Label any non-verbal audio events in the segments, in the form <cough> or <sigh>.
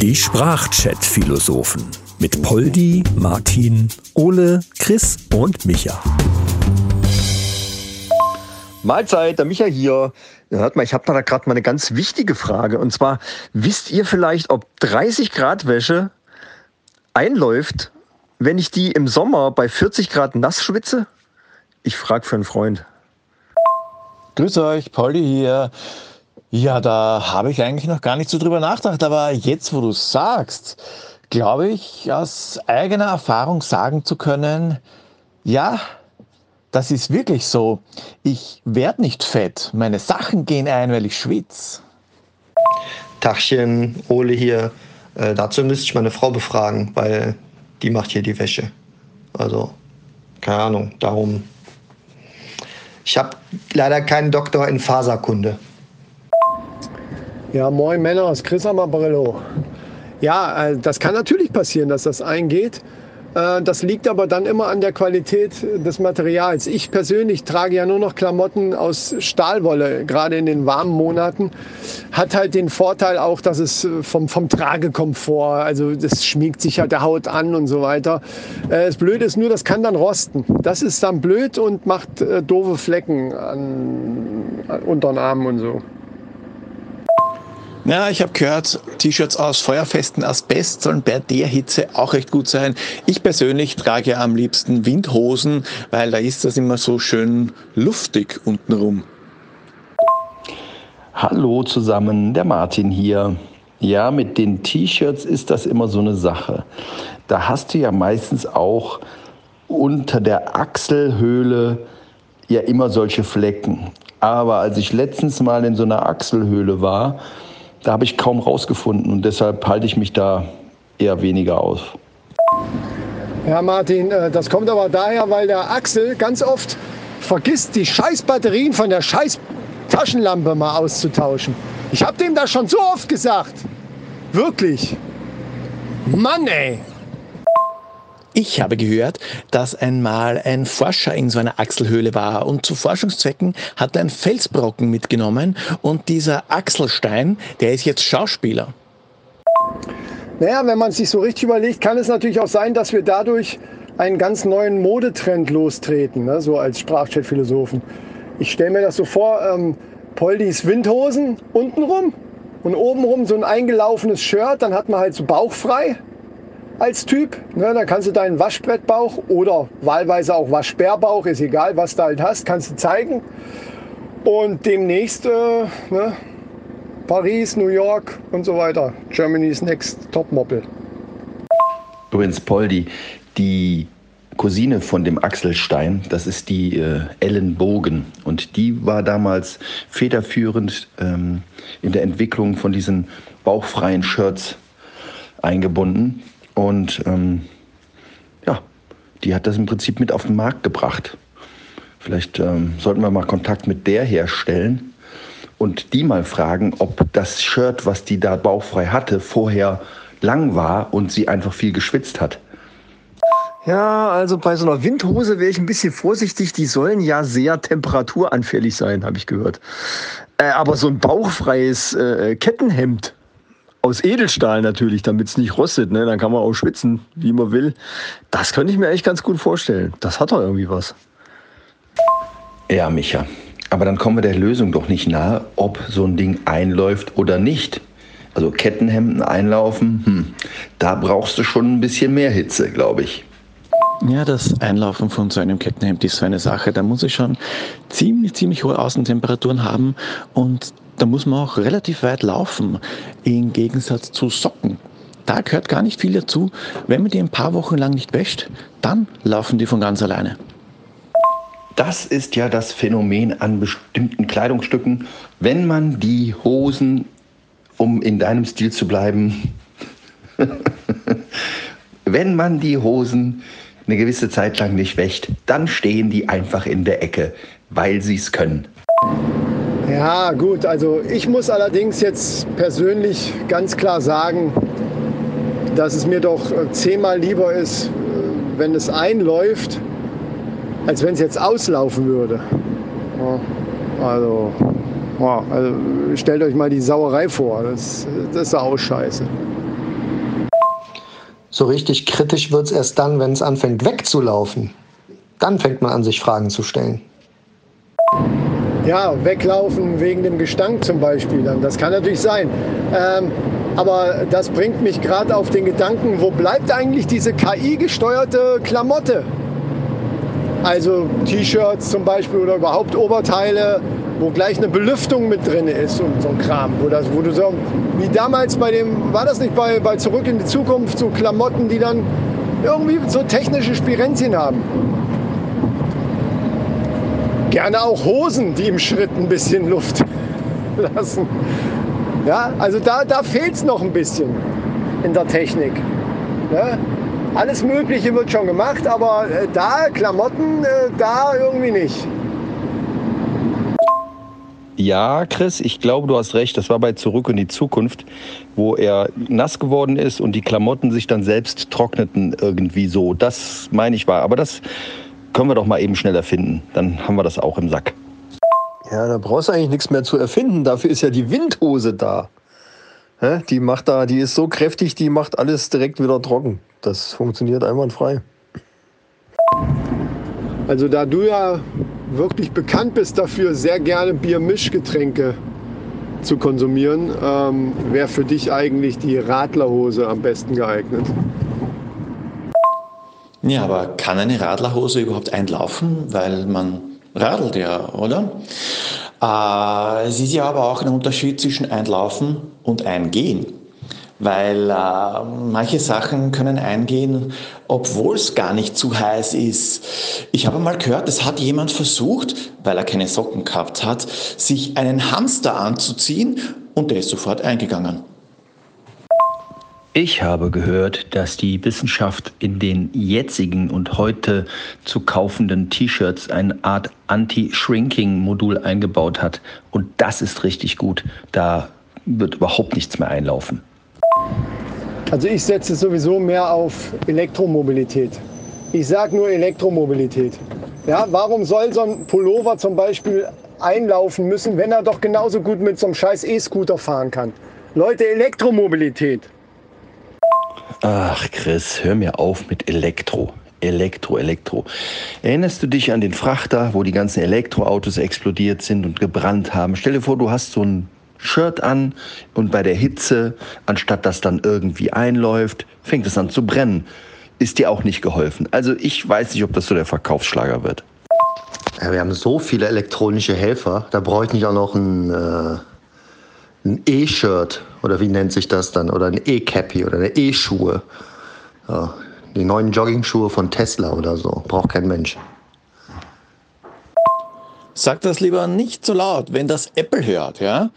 Die Sprachchat-Philosophen mit Poldi, Martin, Ole, Chris und Micha. Mahlzeit, der Micha hier. Hört mal, ich habe da gerade mal eine ganz wichtige Frage. Und zwar, wisst ihr vielleicht, ob 30 Grad Wäsche einläuft, wenn ich die im Sommer bei 40 Grad nass schwitze? Ich frage für einen Freund. Grüß euch, Pauli hier. Ja, da habe ich eigentlich noch gar nicht so drüber nachgedacht, aber jetzt, wo du sagst, glaube ich, aus eigener Erfahrung sagen zu können, ja, das ist wirklich so. Ich werde nicht fett. Meine Sachen gehen ein, weil ich schwitze. Tachchen, Ole hier. Äh, dazu müsste ich meine Frau befragen, weil die macht hier die Wäsche. Also, keine Ahnung, darum. Ich habe leider keinen Doktor in Faserkunde. Ja, moin Männer, ist Chris Amarillo. Ja, äh, das kann natürlich passieren, dass das eingeht. Äh, Das liegt aber dann immer an der Qualität des Materials. Ich persönlich trage ja nur noch Klamotten aus Stahlwolle, gerade in den warmen Monaten. Hat halt den Vorteil auch, dass es äh, vom, vom Tragekomfort, also das schmiegt sich halt der Haut an und so weiter. Das Blöde ist nur, das kann dann rosten. Das ist dann blöd und macht doofe Flecken an, an unter den Armen und so. Ja, ich habe gehört, T-Shirts aus feuerfesten Asbest sollen bei der Hitze auch recht gut sein. Ich persönlich trage am liebsten Windhosen, weil da ist das immer so schön luftig untenrum. Hallo zusammen, der Martin hier. Ja, mit den T-Shirts ist das immer so eine Sache. Da hast du ja meistens auch unter der Achselhöhle ja immer solche Flecken. Aber als ich letztens mal in so einer Achselhöhle war, da habe ich kaum rausgefunden und deshalb halte ich mich da eher weniger aus. Ja, Martin, äh, das kommt aber daher, weil der Axel ganz oft vergisst, die scheiß Batterien von der scheiß Taschenlampe mal auszutauschen. Ich habe dem das schon so oft gesagt. Wirklich. Mann, ey. Ich habe gehört, dass einmal ein Forscher in so einer Achselhöhle war und zu Forschungszwecken hat er einen Felsbrocken mitgenommen und dieser Achselstein, der ist jetzt Schauspieler. Naja, wenn man sich so richtig überlegt, kann es natürlich auch sein, dass wir dadurch einen ganz neuen Modetrend lostreten, ne? so als Sprachchat-Philosophen. Ich stelle mir das so vor, ähm, Poldis Windhosen untenrum und obenrum so ein eingelaufenes Shirt, dann hat man halt so bauchfrei als Typ. Ne? Dann kannst du deinen Waschbrettbauch oder wahlweise auch Waschbärbauch, ist egal, was du halt hast, kannst du zeigen. Und demnächst äh, ne? Paris, New York und so weiter. Germany's Next Topmodel. Übrigens, Poldi, die Cousine von dem Axel Stein, das ist die äh, Ellen Bogen. Und die war damals federführend ähm, in der Entwicklung von diesen bauchfreien Shirts eingebunden. Und ähm, ja, die hat das im Prinzip mit auf den Markt gebracht. Vielleicht ähm, sollten wir mal Kontakt mit der herstellen und die mal fragen, ob das Shirt, was die da bauchfrei hatte, vorher lang war und sie einfach viel geschwitzt hat. Ja, also bei so einer Windhose wäre ich ein bisschen vorsichtig. Die sollen ja sehr temperaturanfällig sein, habe ich gehört. Äh, aber so ein bauchfreies äh, Kettenhemd aus Edelstahl natürlich, damit es nicht rostet, ne? dann kann man auch schwitzen, wie man will. Das könnte ich mir echt ganz gut vorstellen. Das hat doch irgendwie was. Ja, Micha. Aber dann kommen wir der Lösung doch nicht nahe, ob so ein Ding einläuft oder nicht. Also Kettenhemden einlaufen, hm, da brauchst du schon ein bisschen mehr Hitze, glaube ich. Ja, das Einlaufen von so einem Kettenhemd ist so eine Sache. Da muss ich schon ziemlich, ziemlich hohe Außentemperaturen haben und da muss man auch relativ weit laufen, im Gegensatz zu Socken. Da gehört gar nicht viel dazu. Wenn man die ein paar Wochen lang nicht wäscht, dann laufen die von ganz alleine. Das ist ja das Phänomen an bestimmten Kleidungsstücken. Wenn man die Hosen, um in deinem Stil zu bleiben, <laughs> wenn man die Hosen eine gewisse Zeit lang nicht wäscht, dann stehen die einfach in der Ecke, weil sie es können. Ja, gut, also ich muss allerdings jetzt persönlich ganz klar sagen, dass es mir doch äh, zehnmal lieber ist, äh, wenn es einläuft, als wenn es jetzt auslaufen würde. Ja, also Boah, also stellt euch mal die Sauerei vor. Das, das ist auch scheiße. So richtig kritisch wird es erst dann, wenn es anfängt wegzulaufen. Dann fängt man an, sich Fragen zu stellen. Ja, weglaufen wegen dem Gestank zum Beispiel. Das kann natürlich sein. Ähm, aber das bringt mich gerade auf den Gedanken, wo bleibt eigentlich diese KI-gesteuerte Klamotte? Also T-Shirts zum Beispiel oder überhaupt Oberteile, wo gleich eine Belüftung mit drin ist und so ein Kram. Wo, das, wo du so, wie damals bei dem, war das nicht bei, bei Zurück in die Zukunft, so Klamotten, die dann irgendwie so technische Spirenzien haben. Gerne auch Hosen, die im Schritt ein bisschen Luft <laughs> lassen. Ja, also da, da fehlt es noch ein bisschen in der Technik. Ja, alles Mögliche wird schon gemacht, aber äh, da Klamotten, äh, da irgendwie nicht. Ja, Chris, ich glaube, du hast recht. Das war bei Zurück in die Zukunft, wo er nass geworden ist und die Klamotten sich dann selbst trockneten irgendwie so. Das meine ich war. Aber das können wir doch mal eben schnell erfinden. Dann haben wir das auch im Sack. Ja, da brauchst du eigentlich nichts mehr zu erfinden. Dafür ist ja die Windhose da. Die macht da, die ist so kräftig, die macht alles direkt wieder trocken. Das funktioniert einwandfrei. Also da du ja wirklich bekannt bist dafür, sehr gerne Biermischgetränke zu konsumieren, ähm, wäre für dich eigentlich die Radlerhose am besten geeignet. Ja, aber kann eine Radlerhose überhaupt einlaufen? Weil man radelt ja, oder? Äh, es ist ja aber auch ein Unterschied zwischen Einlaufen und Eingehen weil äh, manche Sachen können eingehen, obwohl es gar nicht zu heiß ist. Ich habe mal gehört, es hat jemand versucht, weil er keine Socken gehabt hat, sich einen Hamster anzuziehen und der ist sofort eingegangen. Ich habe gehört, dass die Wissenschaft in den jetzigen und heute zu kaufenden T-Shirts eine Art Anti-Shrinking-Modul eingebaut hat. Und das ist richtig gut. Da wird überhaupt nichts mehr einlaufen. Also ich setze sowieso mehr auf Elektromobilität. Ich sage nur Elektromobilität. Ja, warum soll so ein Pullover zum Beispiel einlaufen müssen, wenn er doch genauso gut mit so einem scheiß E-Scooter fahren kann? Leute, Elektromobilität. Ach Chris, hör mir auf mit Elektro. Elektro, Elektro. Erinnerst du dich an den Frachter, wo die ganzen Elektroautos explodiert sind und gebrannt haben? Stell dir vor, du hast so ein Shirt an und bei der Hitze, anstatt dass dann irgendwie einläuft, fängt es an zu brennen. Ist dir auch nicht geholfen. Also ich weiß nicht, ob das so der Verkaufsschlager wird. Ja, wir haben so viele elektronische Helfer, da brauche ich nicht auch noch ein, äh, ein E-Shirt oder wie nennt sich das dann? Oder ein E-Cappy oder eine E-Schuhe. Ja, die neuen Jogging-Schuhe von Tesla oder so. Braucht kein Mensch. Sag das lieber nicht so laut, wenn das Apple hört, ja?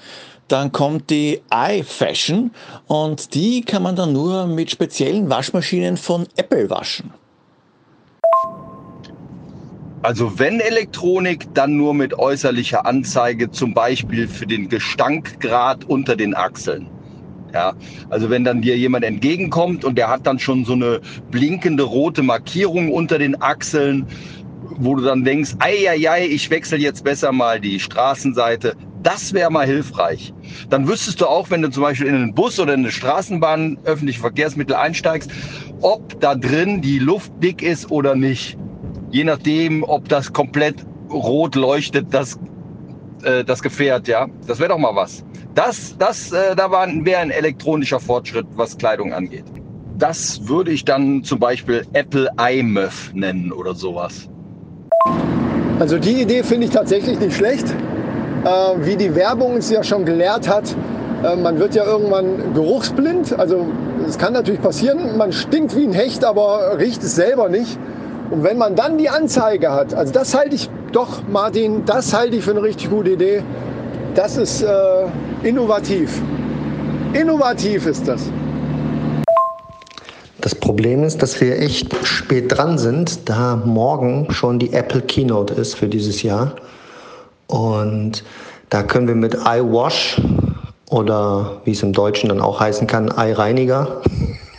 Dann kommt die iFashion und die kann man dann nur mit speziellen Waschmaschinen von Apple waschen. Also wenn Elektronik, dann nur mit äußerlicher Anzeige, zum Beispiel für den Gestankgrad unter den Achseln. Ja, also wenn dann dir jemand entgegenkommt und der hat dann schon so eine blinkende rote Markierung unter den Achseln, wo du dann denkst, ei, ei, ei ich wechsle jetzt besser mal die Straßenseite, das wäre mal hilfreich. Dann wüsstest du auch, wenn du zum Beispiel in einen Bus oder in eine Straßenbahn, öffentliche Verkehrsmittel einsteigst, ob da drin die Luft dick ist oder nicht. Je nachdem, ob das komplett rot leuchtet, das, äh, das Gefährt, ja. Das wäre doch mal was. Das, das, äh, da wäre ein elektronischer Fortschritt, was Kleidung angeht. Das würde ich dann zum Beispiel Apple iMuff nennen oder sowas. Also die Idee finde ich tatsächlich nicht schlecht. Äh, wie die Werbung es ja schon gelehrt hat, äh, man wird ja irgendwann geruchsblind. Also es kann natürlich passieren, man stinkt wie ein Hecht, aber riecht es selber nicht. Und wenn man dann die Anzeige hat, also das halte ich doch, Martin, das halte ich für eine richtig gute Idee. Das ist äh, innovativ. Innovativ ist das. Das Problem ist, dass wir echt spät dran sind, da morgen schon die Apple Keynote ist für dieses Jahr. Und da können wir mit iWash oder wie es im Deutschen dann auch heißen kann, Eireiniger,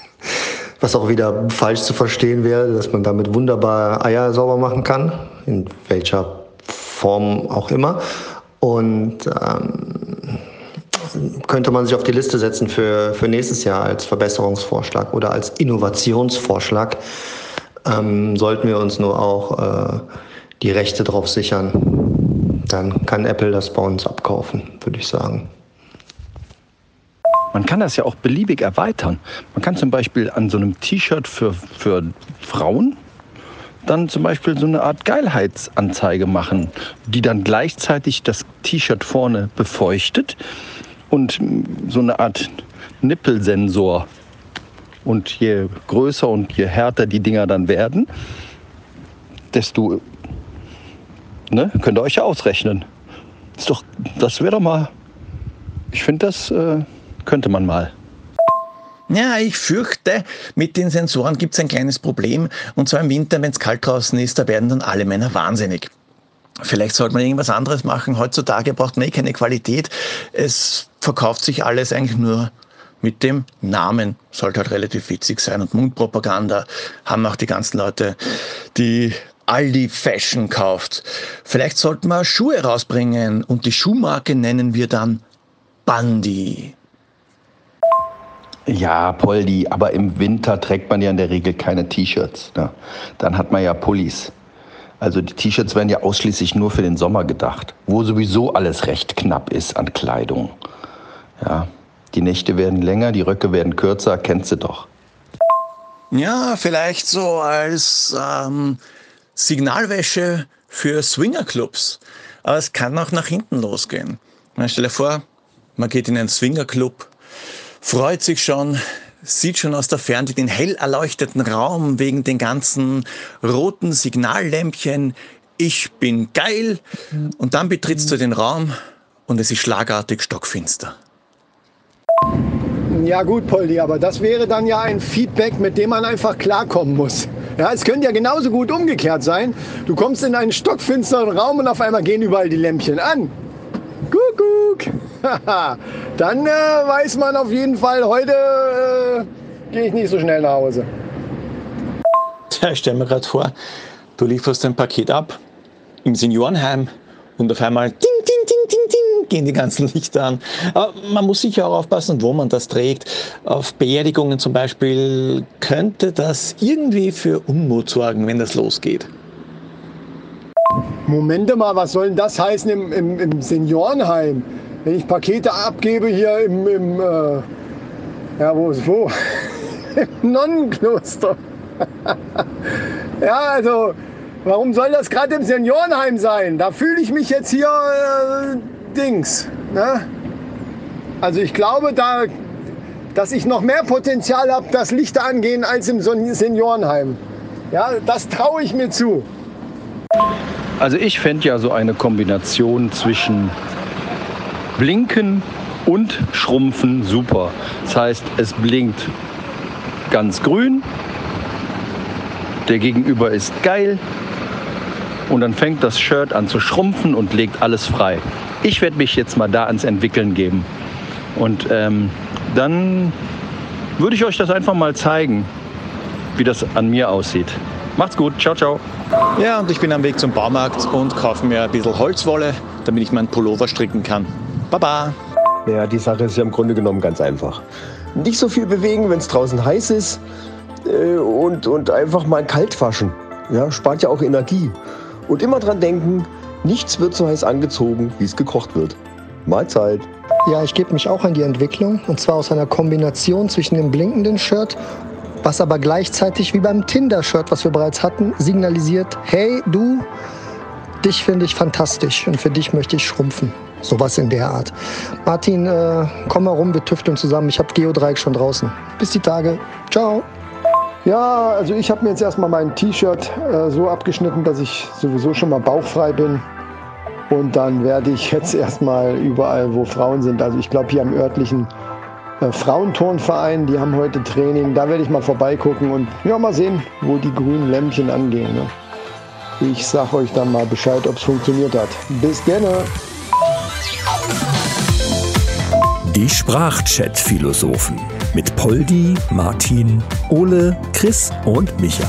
<laughs> was auch wieder falsch zu verstehen wäre, dass man damit wunderbar Eier sauber machen kann, in welcher Form auch immer. Und ähm, könnte man sich auf die Liste setzen für, für nächstes Jahr als Verbesserungsvorschlag oder als Innovationsvorschlag. Ähm, sollten wir uns nur auch äh, die Rechte drauf sichern. Dann kann Apple das bei uns abkaufen, würde ich sagen. Man kann das ja auch beliebig erweitern. Man kann zum Beispiel an so einem T-Shirt für, für Frauen dann zum Beispiel so eine Art Geilheitsanzeige machen, die dann gleichzeitig das T-Shirt vorne befeuchtet und so eine Art Nippelsensor. Und je größer und je härter die Dinger dann werden, desto, ne, könnt ihr euch ja ausrechnen. Ist doch, das wäre doch mal, ich finde, das äh, könnte man mal. Ja, ich fürchte, mit den Sensoren gibt es ein kleines Problem. Und zwar im Winter, wenn es kalt draußen ist, da werden dann alle Männer wahnsinnig. Vielleicht sollte man irgendwas anderes machen. Heutzutage braucht man eh keine Qualität. Es verkauft sich alles eigentlich nur mit dem Namen. Sollte halt relativ witzig sein. Und Mundpropaganda haben auch die ganzen Leute, die Aldi Fashion kauft. Vielleicht sollten wir Schuhe rausbringen und die Schuhmarke nennen wir dann Bandi. Ja, Poldi, aber im Winter trägt man ja in der Regel keine T-Shirts. Ne? Dann hat man ja Pullis. Also die T-Shirts werden ja ausschließlich nur für den Sommer gedacht, wo sowieso alles recht knapp ist an Kleidung. Ja, die Nächte werden länger, die Röcke werden kürzer, kennst du doch. Ja, vielleicht so als ähm, Signalwäsche für Swingerclubs. Aber es kann auch nach hinten losgehen. Man stell dir vor, man geht in einen Swingerclub, freut sich schon, sieht schon aus der Ferne den hell erleuchteten Raum wegen den ganzen roten Signallämpchen. Ich bin geil. Und dann betrittst du den Raum und es ist schlagartig stockfinster. Ja gut, Poldi, aber das wäre dann ja ein Feedback, mit dem man einfach klarkommen muss. Ja, es könnte ja genauso gut umgekehrt sein. Du kommst in einen stockfinsteren Raum und auf einmal gehen überall die Lämpchen an. Kuckuck. <laughs> Dann äh, weiß man auf jeden Fall, heute äh, gehe ich nicht so schnell nach Hause. Tja, ich stelle mir gerade vor, du lieferst ein Paket ab im Seniorenheim und auf einmal ding, gehen die ganzen <laughs> Lichter an. Aber man muss sicher auch aufpassen, wo man das trägt. Auf Beerdigungen zum Beispiel könnte das irgendwie für Unmut sorgen, wenn das losgeht. Momente mal, was soll denn das heißen im, im, im Seniorenheim? Wenn ich Pakete abgebe hier im, im äh, ja, wo ist wo? <laughs> Im Nonnenkloster. <laughs> ja, also, warum soll das gerade im Seniorenheim sein? Da fühle ich mich jetzt hier äh, Dings. Ne? Also ich glaube, da, dass ich noch mehr Potenzial habe, dass Lichter angehen als im Seniorenheim. Ja, das traue ich mir zu. Also ich fände ja so eine Kombination zwischen Blinken und Schrumpfen super. Das heißt, es blinkt ganz grün, der Gegenüber ist geil und dann fängt das Shirt an zu schrumpfen und legt alles frei. Ich werde mich jetzt mal da ans Entwickeln geben und ähm, dann würde ich euch das einfach mal zeigen, wie das an mir aussieht. Macht's gut, ciao, ciao. Ja, und ich bin am Weg zum Baumarkt und kaufe mir ein bisschen Holzwolle, damit ich meinen Pullover stricken kann. Baba. Ja, die Sache ist ja im Grunde genommen ganz einfach. Nicht so viel bewegen, wenn es draußen heiß ist äh, und, und einfach mal kalt waschen. Ja, spart ja auch Energie. Und immer dran denken, nichts wird so heiß angezogen, wie es gekocht wird. Mahlzeit. Ja, ich gebe mich auch an die Entwicklung und zwar aus einer Kombination zwischen dem blinkenden Shirt was aber gleichzeitig wie beim Tinder-Shirt, was wir bereits hatten, signalisiert, hey du, dich finde ich fantastisch und für dich möchte ich schrumpfen. Sowas in der Art. Martin, äh, komm mal rum, wir tüfteln zusammen. Ich habe Geodreieck schon draußen. Bis die Tage. Ciao. Ja, also ich habe mir jetzt erstmal mein T-Shirt äh, so abgeschnitten, dass ich sowieso schon mal bauchfrei bin. Und dann werde ich jetzt erstmal überall, wo Frauen sind, also ich glaube hier am örtlichen äh, Frauenturnverein, die haben heute Training. Da werde ich mal vorbeigucken und ja, mal sehen, wo die grünen Lämpchen angehen. Ne? Ich sage euch dann mal Bescheid, ob es funktioniert hat. Bis dann. Die Sprachchat-Philosophen mit Poldi, Martin, Ole, Chris und Micha.